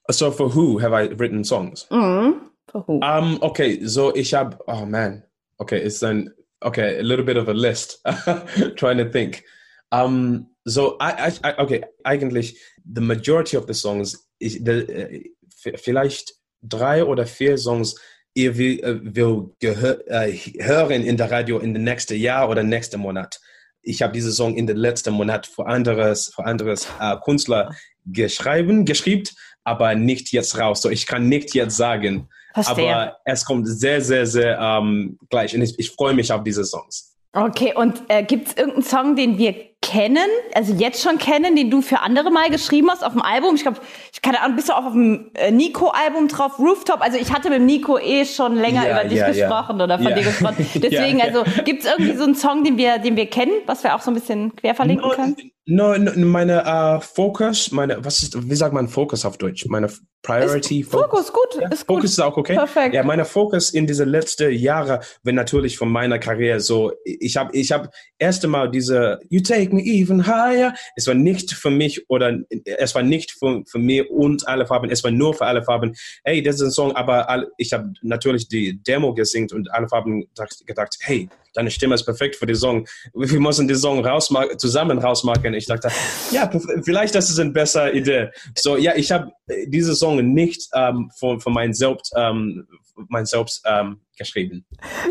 Speaker 2: so for who have I written songs?
Speaker 1: Mhm.
Speaker 2: Um, okay, so ich habe, oh man, okay, it's an, okay, a little bit of a list. Trying to think. Um, so, I, I, okay, eigentlich, the majority of the songs, ich, the, äh, vielleicht drei oder vier Songs, ihr will, äh, will gehör, äh, hören in der Radio in den nächsten Jahr oder nächsten Monat. Ich habe diese Song in den letzten Monat für anderes, für anderes äh, Künstler geschrieben, geschrieben, aber nicht jetzt raus. So, ich kann nicht jetzt sagen.
Speaker 1: Verstehe.
Speaker 2: Aber es kommt sehr, sehr, sehr ähm, gleich. Und ich, ich freue mich auf diese Songs.
Speaker 1: Okay, und äh, gibt es irgendeinen Song, den wir kennen, also jetzt schon kennen, den du für andere mal geschrieben hast auf dem Album? Ich glaube, ich keine Ahnung, bist du auch auf dem äh, Nico-Album drauf, Rooftop? Also ich hatte mit Nico eh schon länger
Speaker 2: Ja,
Speaker 1: über dich
Speaker 2: ja, ja.
Speaker 1: gesprochen oder von
Speaker 2: Ja.
Speaker 1: dir gesprochen. Deswegen,
Speaker 2: Ja, ja.
Speaker 1: also gibt es irgendwie so einen Song, den wir, den wir kennen, was wir auch so ein bisschen quer verlinken können?
Speaker 2: No, no, meine äh, Fokus, meine, was ist, wie sagt man Fokus auf Deutsch? Meine Priority
Speaker 1: Fokus, gut,
Speaker 2: Ja,
Speaker 1: ist gut.
Speaker 2: Fokus ist auch okay.
Speaker 1: Perfekt.
Speaker 2: Ja, meine Fokus in diese letzten Jahre, wenn natürlich von meiner Karriere so, ich habe, ich habe erste Mal diese You Take Me Even Higher. Es war nicht für mich oder es war nicht für, für mich und alle Farben. Es war nur für alle Farben. Hey, das ist ein Song, aber alle, ich habe natürlich die Demo gesingt und alle Farben gedacht, hey, deine Stimme ist perfekt für den Song. Wir müssen den Song rausmachen, zusammen rausmachen. Ich dachte, ja, vielleicht das ist eine bessere Idee. So, ja, ich habe diese Song nicht ähm, von, von mein Selbst, ähm, mein Selbst ähm, geschrieben.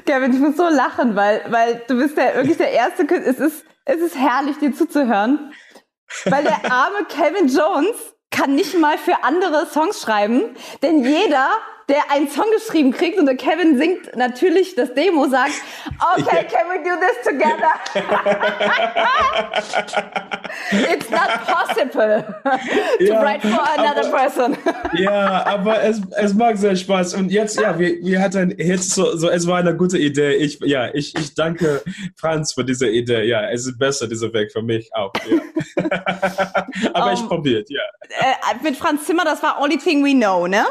Speaker 1: Kevin, ich muss so lachen, weil, weil du bist ja wirklich der erste. Es ist, es ist herrlich, dir zuzuhören. Weil der arme Kevin Jones kann nicht mal für andere Songs schreiben, denn jeder, der einen Song geschrieben kriegt und der Kevin singt natürlich das Demo, sagt, okay, can we do this together? It's not possible to
Speaker 2: Ja,
Speaker 1: write for another
Speaker 2: aber-
Speaker 1: person.
Speaker 2: Ja, aber es, es macht sehr Spaß. Und jetzt, ja, wir, wir hatten jetzt so, so, es war eine gute Idee. Ich, ja, ich, ich danke Franz für diese Idee. Ja, es ist besser, dieser Weg für mich auch. Ja. aber ich
Speaker 1: Um,
Speaker 2: probiert, ja.
Speaker 1: Äh, mit Franz Zimmer, das war Only Thing We Know, ne?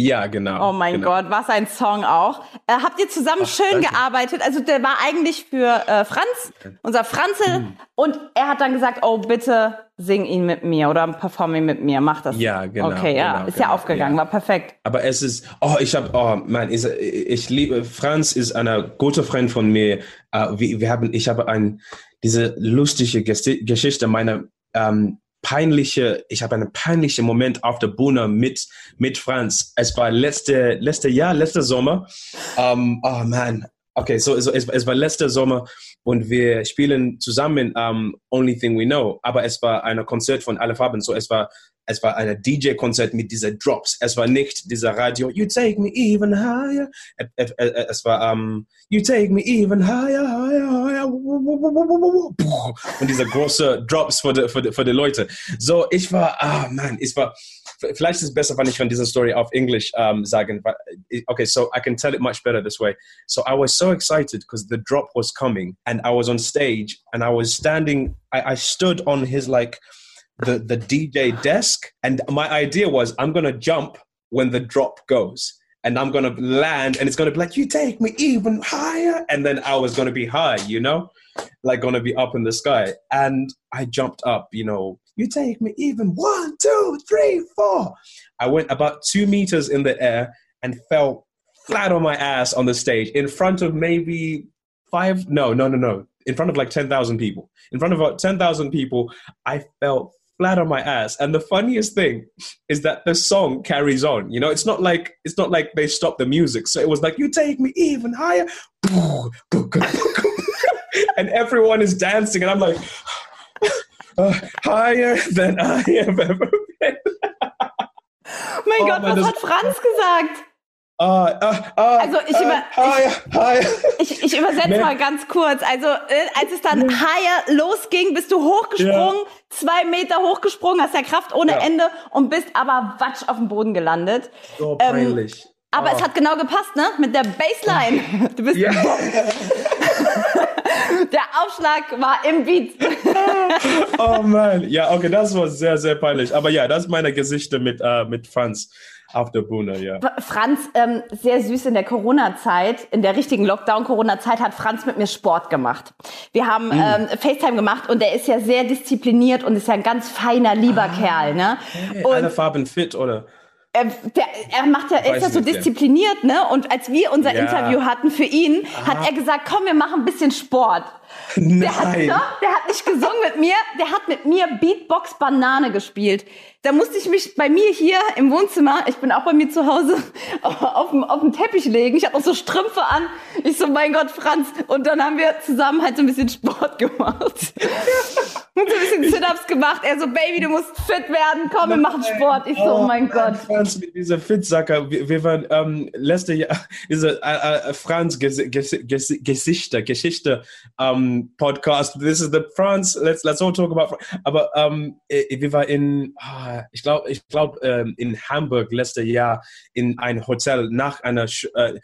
Speaker 2: Ja, genau.
Speaker 1: Oh mein
Speaker 2: genau.
Speaker 1: Gott, was ein Song auch. Äh, habt ihr zusammen schön
Speaker 2: danke.
Speaker 1: gearbeitet? Also der war eigentlich für äh, Franz, unser Franze,
Speaker 2: Mhm.
Speaker 1: und er hat dann gesagt, oh bitte sing ihn mit mir oder perform ihn mit mir, mach das.
Speaker 2: Ja, genau,
Speaker 1: Okay, ja,
Speaker 2: genau,
Speaker 1: ist ja
Speaker 2: genau,
Speaker 1: aufgegangen,
Speaker 2: ja.
Speaker 1: war perfekt.
Speaker 2: Aber es ist, oh, ich habe, oh man, ich, ich liebe, Franz ist ein guter Freund von mir. Uh, wir, wir haben, ich habe ein, diese lustige Geschichte meiner ähm, peinliche, ich habe einen peinlichen Moment auf der Bühne mit, mit Franz. Es war letzte, letzte Jahr, letzter Sommer. Um, oh man, okay, so, so es, es war letzter Sommer und wir spielen zusammen um, Only Thing We Know. Aber es war ein Konzert von Alle Farben, so es war es war ein DJ-Konzert mit diesen Drops. Es war nicht dieser Radio, You take me even higher. Es, war, um, You take me even higher, higher, higher. Und diese große Drops für die, für, die, für die Leute. So, ich war, ah, man, ich war, vielleicht ist es besser, wenn ich von dieser Story auf Englisch um, sagen. But, okay, so I can tell it much better this way. So I was so excited because the drop was coming and I was on stage and I was standing, I, I stood on his like, the, the DJ desk. And my idea was I'm going to jump when the drop goes. And I'm going to land and it's going to be like, you take me even higher. And then I was going to be high, you know, like going to be up in the sky. And I jumped up, you know, you take me even one, two, three, four. I went about two meters in the air and fell flat on my ass on the stage in front of maybe five, no, no, no, no, in front of like 10,000 people. In front of uh, about 10,000 people, I fell flat on my ass. And the funniest thing is that the song carries on. You know, it's not like it's not like they stopped the music. So it was like, you take me even higher. and everyone is dancing, and I'm like, uh, higher than I have ever been.
Speaker 1: Mein
Speaker 2: Oh,
Speaker 1: Gott,
Speaker 2: Mann,
Speaker 1: was hat Franz gesagt?
Speaker 2: Uh, uh, uh,
Speaker 1: Also, ich
Speaker 2: uh,
Speaker 1: über-
Speaker 2: higher, higher.
Speaker 1: Ich, ich übersetze mal ganz kurz. Also, äh, als es dann higher losging, bist du hochgesprungen, zwei Meter hochgesprungen, hast ja Kraft ohne
Speaker 2: Ja.
Speaker 1: Ende und bist aber watsch auf dem Boden gelandet.
Speaker 2: So
Speaker 1: Ähm,
Speaker 2: peinlich.
Speaker 1: Aber
Speaker 2: Oh.
Speaker 1: es hat genau gepasst, ne? Mit der Baseline. Du bist,
Speaker 2: Ja.
Speaker 1: der Aufschlag war im Beat.
Speaker 2: Oh man, ja, okay, das war sehr, sehr peinlich. Aber ja, das ist meine Geschichte mit, äh, mit Franz auf der Bühne, ja.
Speaker 1: Franz, ähm, sehr süß in der Corona-Zeit, in der richtigen Lockdown-Corona-Zeit hat Franz mit mir Sport gemacht. Wir haben ähm, FaceTime gemacht und er ist ja sehr diszipliniert und ist ja ein ganz feiner, lieber Kerl, ne?
Speaker 2: Hey,
Speaker 1: Und
Speaker 2: alle Farben fit, oder?
Speaker 1: er, der, er macht ja, er ist ja so diszipliniert, ne? Und als wir unser
Speaker 2: Ja.
Speaker 1: Interview hatten für ihn, hat er gesagt, komm, wir machen ein bisschen Sport. Der hat,
Speaker 2: Nein.
Speaker 1: doch, der hat nicht gesungen mit mir, der hat mit mir Beatbox Banane gespielt. Da musste ich mich bei mir hier im Wohnzimmer, ich bin auch bei mir zu Hause, auf dem, auf dem Teppich legen. Ich habe auch so Strümpfe an. Ich so, mein Gott, Franz. Und dann haben wir zusammen halt so ein bisschen Sport gemacht. Und so ein bisschen Sit-Ups gemacht. Er so, Baby, du musst fit werden. Komm, wir machen Sport. Ich so, oh mein Gott.
Speaker 2: Franz mit dieser Fitsacker, wir, wir waren ähm, letzte Jahr, diese äh, äh, Franz Ges Ges Ges Gesichter, Geschichte ähm, Podcast. This is the Franz, let's, let's all talk about Franz. Aber ähm, äh, wir waren in, ah, ich glaube, ich glaube ähm, in Hamburg letztes Jahr in ein Hotel nach einer, äh, äh,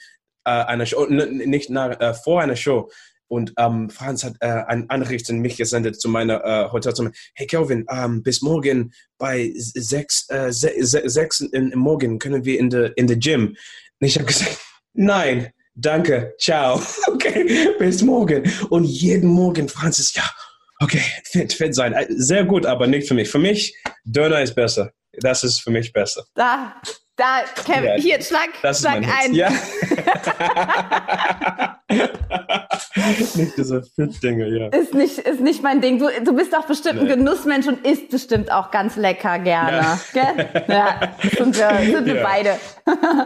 Speaker 2: einer Show, nicht nach, äh, vor einer Show. Und ähm, Franz hat äh, eine Nachricht an mich gesendet zu meiner äh, Hotelzimmer. Hey Kelvin, ähm, bis morgen bei sechs, äh, se se sechs in, Morgen können wir in der in der Gym. Und ich habe gesagt, nein, danke, ciao. Okay, bis morgen. Und jeden Morgen, Franz ist ja, okay, fit, fit sein. Äh, Sehr gut, aber nicht für mich. Für mich, Döner ist besser. Das ist für mich besser.
Speaker 1: Da, da, Kevin,
Speaker 2: Ja,
Speaker 1: hier, schlag,
Speaker 2: Das ist
Speaker 1: schlag ein.
Speaker 2: Hit. Ja. nicht diese Fit-Dinge, ja.
Speaker 1: Ist nicht, ist nicht mein Ding. Du, du bist doch bestimmt ein
Speaker 2: Nee.
Speaker 1: Genussmensch und isst bestimmt auch ganz lecker gerne.
Speaker 2: Ja.
Speaker 1: Gell? Ja, sind wir, sind wir
Speaker 2: Ja.
Speaker 1: beide.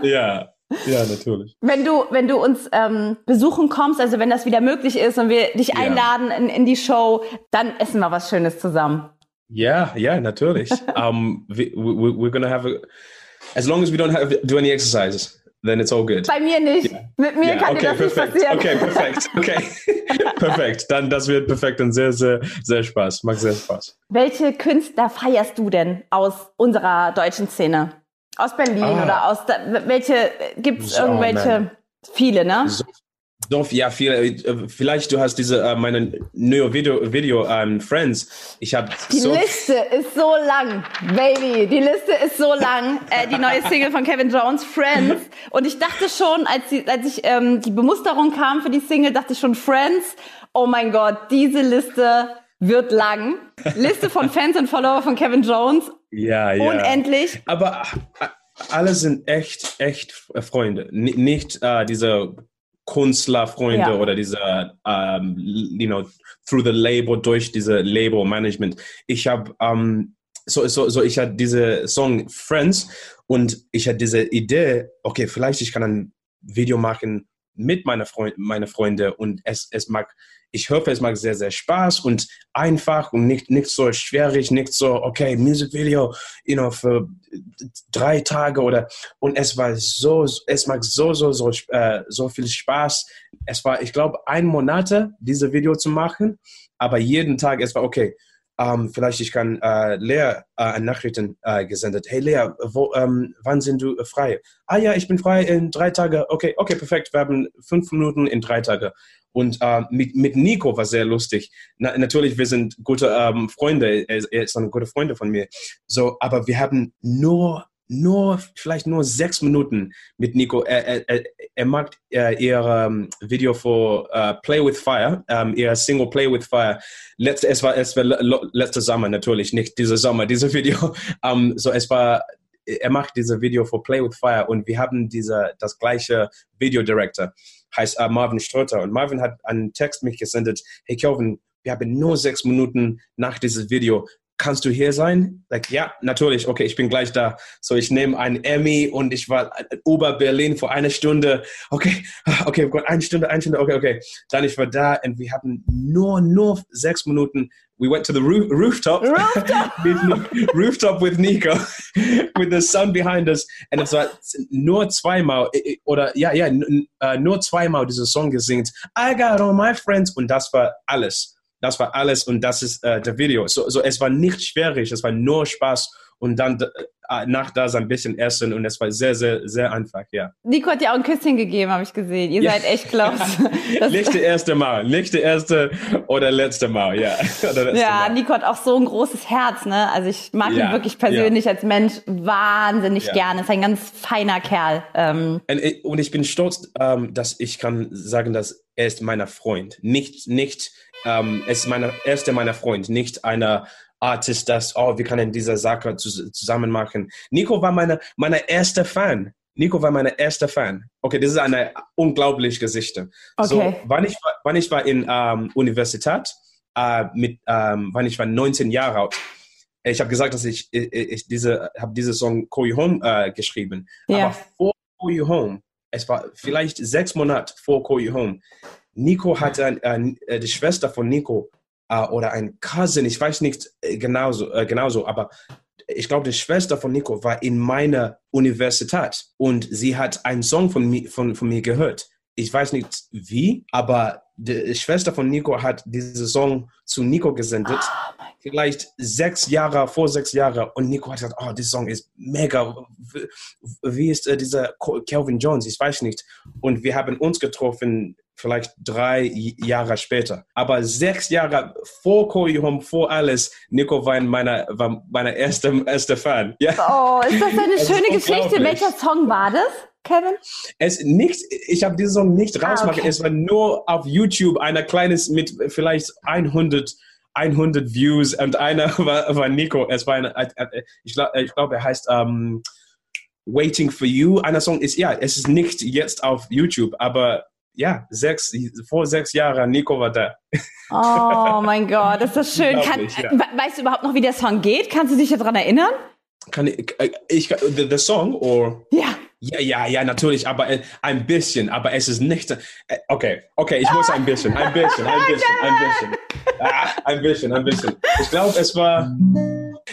Speaker 2: Ja, ja, natürlich.
Speaker 1: Wenn du, wenn du uns ähm, besuchen kommst, also wenn das wieder möglich ist und wir dich
Speaker 2: Ja.
Speaker 1: einladen in, in die Show, dann essen wir was Schönes zusammen.
Speaker 2: Ja, ja, natürlich. um, we, we, we're gonna have a, as long as we don't have do any exercises, then it's all good.
Speaker 1: Bei mir nicht. Mit mir
Speaker 2: Ja,
Speaker 1: kann
Speaker 2: okay,
Speaker 1: das
Speaker 2: perfekt.
Speaker 1: nicht passieren.
Speaker 2: Okay, perfekt. Okay, perfekt. Dann das wird perfekt und sehr, sehr, sehr Spaß. Macht sehr Spaß.
Speaker 1: Welche Künstler feierst du denn aus unserer deutschen Szene? Aus Berlin
Speaker 2: Ah.
Speaker 1: oder aus da, welche gibt es irgendwelche
Speaker 2: man.
Speaker 1: viele, ne?
Speaker 2: So, so ja, viel, äh, vielleicht du hast diese äh, meine neue Video, Video ähm, Friends. Ich habe
Speaker 1: Die
Speaker 2: so
Speaker 1: Liste ist so lang, Baby. Die Liste ist so lang. Äh, die neue Single von Kevin Jones, Friends. Und ich dachte schon, als, die, als ich ähm, die Bemusterung kam für die Single, dachte ich schon, Friends. Oh mein Gott, diese Liste wird lang. Liste von Fans und Follower von Kevin Jones.
Speaker 2: Ja, ja.
Speaker 1: Unendlich.
Speaker 2: Aber äh, alle sind echt, echt Freunde. N nicht äh, diese Künstlerfreunde
Speaker 1: Ja.
Speaker 2: oder diese, ähm, you know, through the label, durch diese Label-Management. Ich habe, ähm, so, so, so, ich hatte diese Song Friends und ich hatte diese Idee, okay, vielleicht ich kann ein Video machen mit meiner Freund, meine Freunde und es, es mag, ich hoffe, es mag sehr, sehr Spaß und einfach und nicht, nicht so schwierig, nicht so, okay, Musikvideo, you know, für drei Tage oder, und es war so, es mag so, so, so, äh, so viel Spaß. Es war, ich glaube, ein Monat, diese Video zu machen, aber jeden Tag, es war okay. Ähm, vielleicht ich kann äh, Lea äh, Nachrichten äh, gesendet. Hey Lea, wo, ähm, wann sind du frei? Ah ja, ich bin frei in drei Tage. Okay, okay, perfekt. Wir haben fünf Minuten in drei Tage. Und äh, mit, mit Nico war sehr lustig. Na, natürlich, wir sind gute ähm, Freunde. Er, er ist eine gute Freunde von mir. So, aber wir haben nur, nur, vielleicht nur sechs Minuten mit Nico. Er, er, er, mag äh, ihr ähm, Video für äh, Play with Fire, ähm, ihr Single Play with Fire. Letzte, es war, es war le- le- letzter Sommer natürlich, nicht dieser Sommer, dieses Video. Ähm, so, es war, er macht dieses Video für Play with Fire und wir haben diese, das gleiche Video Director, heißt äh, Marvin Strotter. Und Marvin hat einen Text mich gesendet, hey Kelvin, wir haben nur sechs Minuten nach diesem Video. Kannst du hier sein? Like, ja, natürlich. Okay, ich bin gleich da. So, ich nehme ein Emmy und ich war in Ober-Berlin vor einer Stunde. Okay, okay, Gott, eine Stunde, eine Stunde, okay, okay. Dann ich war da und wir hatten nur, nur sechs Minuten. We went to the roof, rooftop.
Speaker 1: Rooftop.
Speaker 2: with, rooftop with Nico, with the sun behind us. Und es war nur zweimal, oder ja, ja, äh, nur zweimal dieser Song gesingt. I got all my friends. Und das war alles. Das war alles und das ist äh, der Video. So, so, es war nicht schwierig, es war nur Spaß und dann äh, nach das ein bisschen essen und es war sehr, sehr, sehr einfach, ja.
Speaker 1: Nico hat dir auch ein Küsschen gegeben, habe ich gesehen. Ihr
Speaker 2: Ja.
Speaker 1: seid echt close.
Speaker 2: Nicht das erste Mal, nicht das erste oder letzte Mal, ja. Letzte
Speaker 1: Ja,
Speaker 2: Mal.
Speaker 1: Nico hat auch so ein großes Herz, ne? Also ich mag
Speaker 2: Ja,
Speaker 1: ihn wirklich persönlich als Mensch wahnsinnig
Speaker 2: Ja.
Speaker 1: gerne. Ist ein ganz feiner Kerl. Ähm,
Speaker 2: Und ich- Und ich bin stolz, ähm, dass ich kann sagen, dass er ist meiner Freund. Nicht, nicht, ähm, er ist meiner, er ist der meiner Freund, nicht einer Artist, das, oh, wir können diese Sache zusammen machen. Nico war meine, meine erste Fan. Nico war meine erste Fan. Okay, das ist eine unglaubliche Geschichte. Okay. So, wann ich, wann ich war in ähm, Universität, äh, mit, ähm, wann ich war 19 Jahre alt, ich habe gesagt, dass ich, ich, ich diese, habe diese Song Call You Home äh, geschrieben. Ja. Aber vor Call You Home, es war vielleicht sechs Monate vor Call You Home, Nico hatte ein, äh, die Schwester von Nico äh, oder ein Cousin, ich weiß nicht äh, genauso, äh, genauso aber ich glaube, die Schwester von Nico war in meiner Universität und sie hat einen Song von, mi, von, von mir gehört. Ich weiß nicht wie, aber die Schwester von Nico hat diesen Song zu Nico gesendet. Oh vielleicht sechs Jahre, vor sechs Jahren. Und Nico hat gesagt, oh, dieser Song ist mega. Wie ist äh, dieser Calvin Jones? Ich weiß nicht. Und wir haben uns getroffen vielleicht drei Jahre später. Aber sechs Jahre vor Koyu Home, vor alles, Nico war meine, war meine erste, erste Fan.
Speaker 1: Ja. Oh, ist das eine schöne Geschichte? Welcher Song war das? Kevin?
Speaker 2: Es nicht, ich habe diesen Song nicht rausgemacht. Ah, okay. Es war nur auf YouTube einer kleines mit vielleicht 100 100 Views und einer war, war Nico. Es war eine, ich glaube, glaub, er heißt um, ähm, Waiting for You. Einer Song ist ja, es ist nicht jetzt auf YouTube, aber ja, sechs, vor sechs Jahren, Nico war da.
Speaker 1: Oh mein Gott, ist das schön. Kann, ja. Weißt du überhaupt noch, wie der Song geht? Kannst du dich daran erinnern?
Speaker 2: Kann ich, äh, ich the, the song or?
Speaker 1: Ja.
Speaker 2: Ja, ja, ja, natürlich, aber äh, ein bisschen, aber es ist nicht. Äh, okay, okay, ich muss ein bisschen, ein bisschen, ein bisschen, ein bisschen. Ah, ein bisschen, ein bisschen. Ich glaube, es war.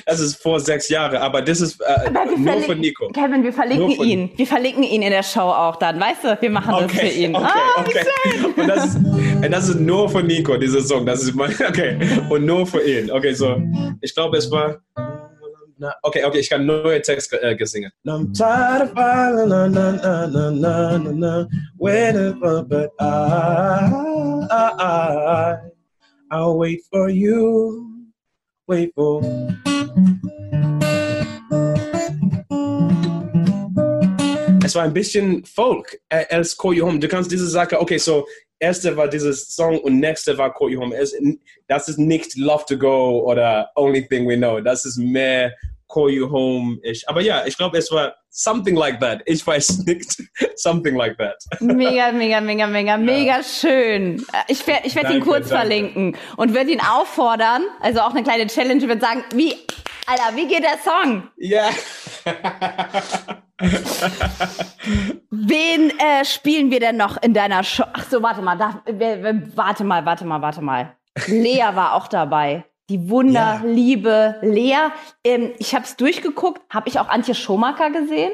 Speaker 2: Das ist vor sechs Jahren, aber das ist äh, nur für Nico.
Speaker 1: Kevin, wir verlinken ihn. Wir verlinken ihn in der Show auch dann, weißt du? Wir machen okay, das für ihn.
Speaker 2: Okay, ah, okay. Und das, ist, das ist nur für Nico, diese Song. Das ist mein, okay. Und nur für ihn. Okay, so. Ich glaube, es war. Okay, okay, ich kann neue Text äh, gesingen. I'm tired of falling, na, na, na, na, na, na, na, whenever, but I, I, I, I'll wait for you, wait for. Es war ein bisschen Folk äh, als Call You Home. Du kannst diese Sache, okay, so erste war dieses Song und nächste war Call You Home. Es, das ist nicht Love to Go oder Only Thing We Know. Das ist mehr Call You Home. Ich, aber ja, ich glaube, es war something like that. Ich weiß nicht. something like that.
Speaker 1: Mega, mega, mega, mega, ja. mega schön. Ich werde ich werd ihn kurz danke. verlinken und werde ihn auffordern, also auch eine kleine Challenge, würde sagen, wie, Alter, wie geht der Song?
Speaker 2: Ja.
Speaker 1: Wen äh, spielen wir denn noch in deiner Show? Ach so, warte mal, da, warte mal, warte mal, warte mal. Lea war auch dabei. Die wunderliebe ja. Lea. Ähm, ich habe es durchgeguckt. Habe ich auch Antje Schomaker gesehen?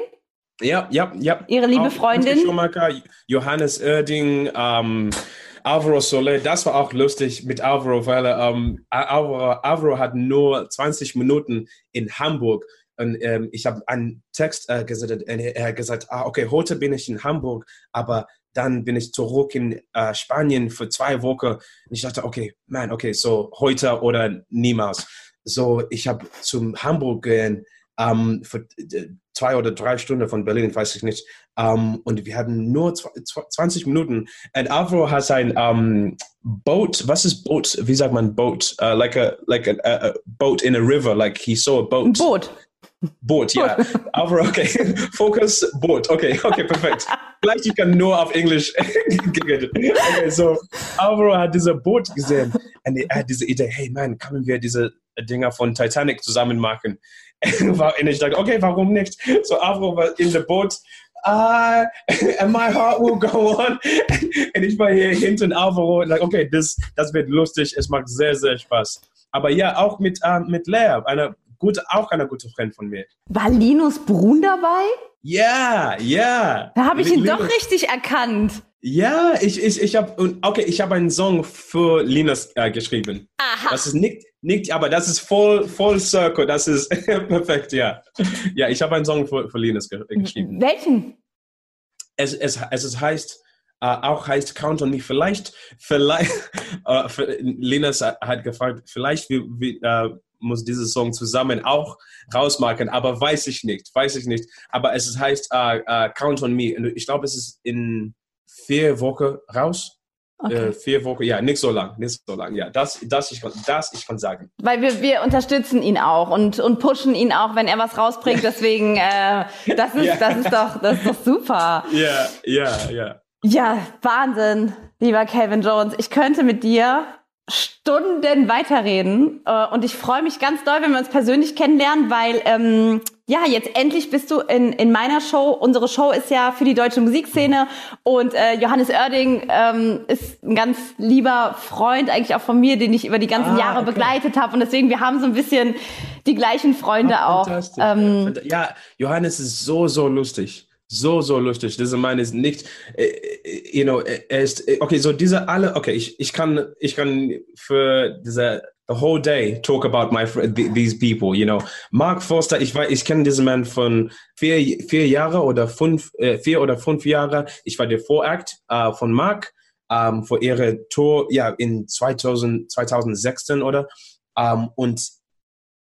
Speaker 2: Ja, ja, ja.
Speaker 1: Ihre liebe auch Freundin.
Speaker 2: Antje Schomaker, Johannes Oerding, ähm, Alvaro Soler. Das war auch lustig mit Alvaro, weil ähm, Alvaro, Alvaro hat nur 20 Minuten in Hamburg und ähm, ich habe einen Text äh, gesendet und er hat gesagt, ah, okay, heute bin ich in Hamburg, aber dann bin ich zurück in äh, Spanien für zwei Wochen. Und ich dachte, okay, man, okay, so heute oder niemals. So, ich habe zum Hamburg gehen ähm, für äh, zwei oder drei Stunden von Berlin, weiß ich nicht. Ähm, und wir hatten nur 20 Minuten. Und Alvaro hat ein um, boat. Was ist boat? Wie sagt man boat? Uh, like a like a, a, boat in a river. Like he saw a boat.
Speaker 1: Boot.
Speaker 2: Boot, ja. Aber okay. Focus, Boot. Okay, okay, perfekt. Vielleicht ich kann nur auf Englisch Okay, so Alvaro hat diese Boot gesehen und er hat diese Idee, hey man, können wir diese Dinger von Titanic zusammen machen? Und ich dachte, okay, warum nicht? So Alvaro war in der Boot uh, and my heart will go on. und ich war hier hinten Alvaro und like, okay, das, das wird lustig, es macht sehr, sehr Spaß. Aber ja, auch mit, uh, mit Lea, einer gut, auch eine gute Freund von mir.
Speaker 1: War Linus Brun dabei?
Speaker 2: Ja, ja.
Speaker 1: Da habe ich ihn Linus. doch richtig erkannt.
Speaker 2: Ja, ich, ich, ich habe, okay, ich habe einen Song für Linus äh, geschrieben. Aha. Das ist nicht, nicht, aber das ist voll, voll Circle, das ist perfekt, ja. Ja, ich habe einen Song für, für Linus ge geschrieben.
Speaker 1: Welchen?
Speaker 2: Es, es, es heißt, äh, auch heißt Count on Me. Vielleicht, vielleicht, äh, Linus hat gefragt, vielleicht wie, wie, äh, muss dieses Song zusammen auch rausmachen, aber weiß ich nicht, weiß ich nicht. Aber es heißt uh, uh, Count on Me. Und ich glaube, es ist in vier Wochen raus. Okay. Äh, vier Wochen, ja, nicht so lang, nicht so lang. Ja, das, das, ich, das ich kann sagen.
Speaker 1: Weil wir, wir unterstützen ihn auch und, und pushen ihn auch, wenn er was rausbringt. Deswegen, äh, das, ist, yeah. das, ist doch, das ist doch super.
Speaker 2: Ja, ja, ja.
Speaker 1: Ja, Wahnsinn, lieber Kevin Jones. Ich könnte mit dir Stunden weiterreden. Äh, und ich freue mich ganz doll, wenn wir uns persönlich kennenlernen, weil ähm, ja, jetzt endlich bist du in, in meiner Show. Unsere Show ist ja für die deutsche Musikszene und äh, Johannes Oerding ähm, ist ein ganz lieber Freund eigentlich auch von mir, den ich über die ganzen ah, Jahre okay. begleitet habe. Und deswegen, wir haben so ein bisschen die gleichen Freunde Ach, auch.
Speaker 2: Ähm, ja, Johannes ist so, so lustig so, so lustig. Dieser Mann ist nicht, äh, äh, you know, er ist, äh, okay, so diese alle, okay, ich, ich kann, ich kann für diese, the whole day talk about my, these people, you know. Mark Forster, ich weiß, ich kenne diesen Mann von vier, vier Jahre oder fünf, äh, vier oder fünf Jahre. Ich war der Vorakt äh, von Mark, ähm, vor ihre Tour, ja, in 2000, 2016 oder, ähm, und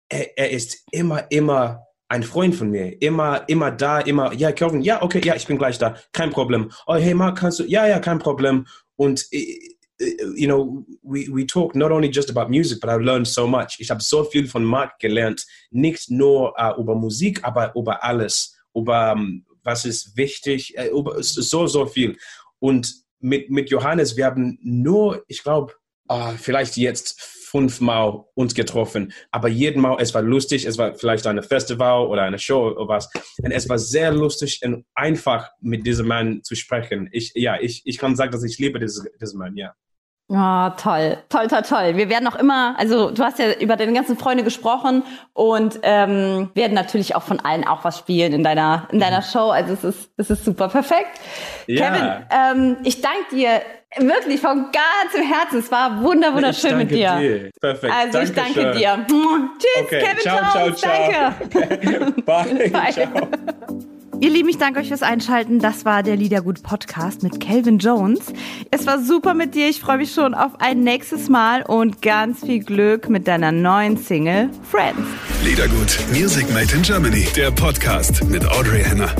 Speaker 2: er, er ist immer, immer ein Freund von mir, immer, immer da, immer, ja, Kelvin, ja, okay, ja, ich bin gleich da, kein Problem. Oh, hey, Mark, kannst du, ja, ja, kein Problem. Und, äh, äh, you know, we, we talk not only just about music, but I've learned so much. Ich habe so viel von Mark gelernt, nicht nur uh, über Musik, aber über alles, über um, ähm, was ist wichtig, über so, so viel. Und mit, mit Johannes, wir haben nur, ich glaube, uh, vielleicht jetzt fünfmal uns getroffen, aber jeden Mal, es war lustig, es war vielleicht eine Festival oder eine Show oder was. Und es war sehr lustig und einfach mit diesem Mann zu sprechen. Ich, ja, ich, ich kann sagen, dass ich liebe diesen, diesen Mann, ja.
Speaker 1: Oh, toll, toll, toll, toll. Wir werden auch immer, also du hast ja über deine ganzen Freunde gesprochen und ähm, werden natürlich auch von allen auch was spielen in deiner in deiner mhm. Show. Also es ist es ist super perfekt. Ja. Kevin, ähm, ich danke dir wirklich von ganzem Herzen. Es war wunder wunderschön mit dir. dir.
Speaker 2: Perfekt.
Speaker 1: Also ich danke dir. Tschüss, okay. Kevin ciao, Jones, ciao, ciao. danke. Okay. Bye. Bye. Ciao. Ihr Lieben, ich danke euch fürs Einschalten. Das war der Liedergut Podcast mit Calvin Jones. Es war super mit dir. Ich freue mich schon auf ein nächstes Mal und ganz viel Glück mit deiner neuen Single Friends.
Speaker 3: Liedergut Music Made in Germany, der Podcast mit Audrey Henner.